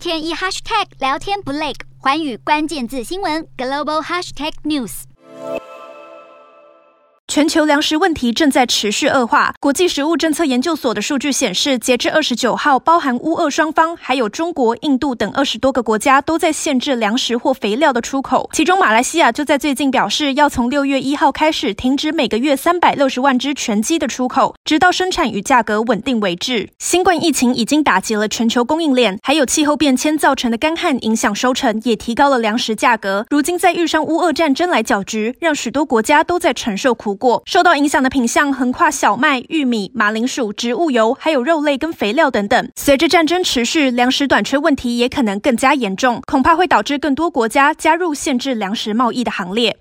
天一 hashtag 聊天不累，寰宇关键字新闻 global hashtag news。全球粮食问题正在持续恶化。国际食物政策研究所的数据显示，截至二十九号，包含乌俄双方，还有中国、印度等二十多个国家都在限制粮食或肥料的出口。其中，马来西亚就在最近表示，要从六月一号开始停止每个月三百六十万只全鸡的出口，直到生产与价格稳定为止。新冠疫情已经打击了全球供应链，还有气候变迁造成的干旱影响收成，也提高了粮食价格。如今再遇上乌俄战争来搅局，让许多国家都在承受苦。果受到影响的品项横跨小麦、玉米、马铃薯、植物油，还有肉类跟肥料等等。随着战争持续，粮食短缺问题也可能更加严重，恐怕会导致更多国家加入限制粮食贸易的行列。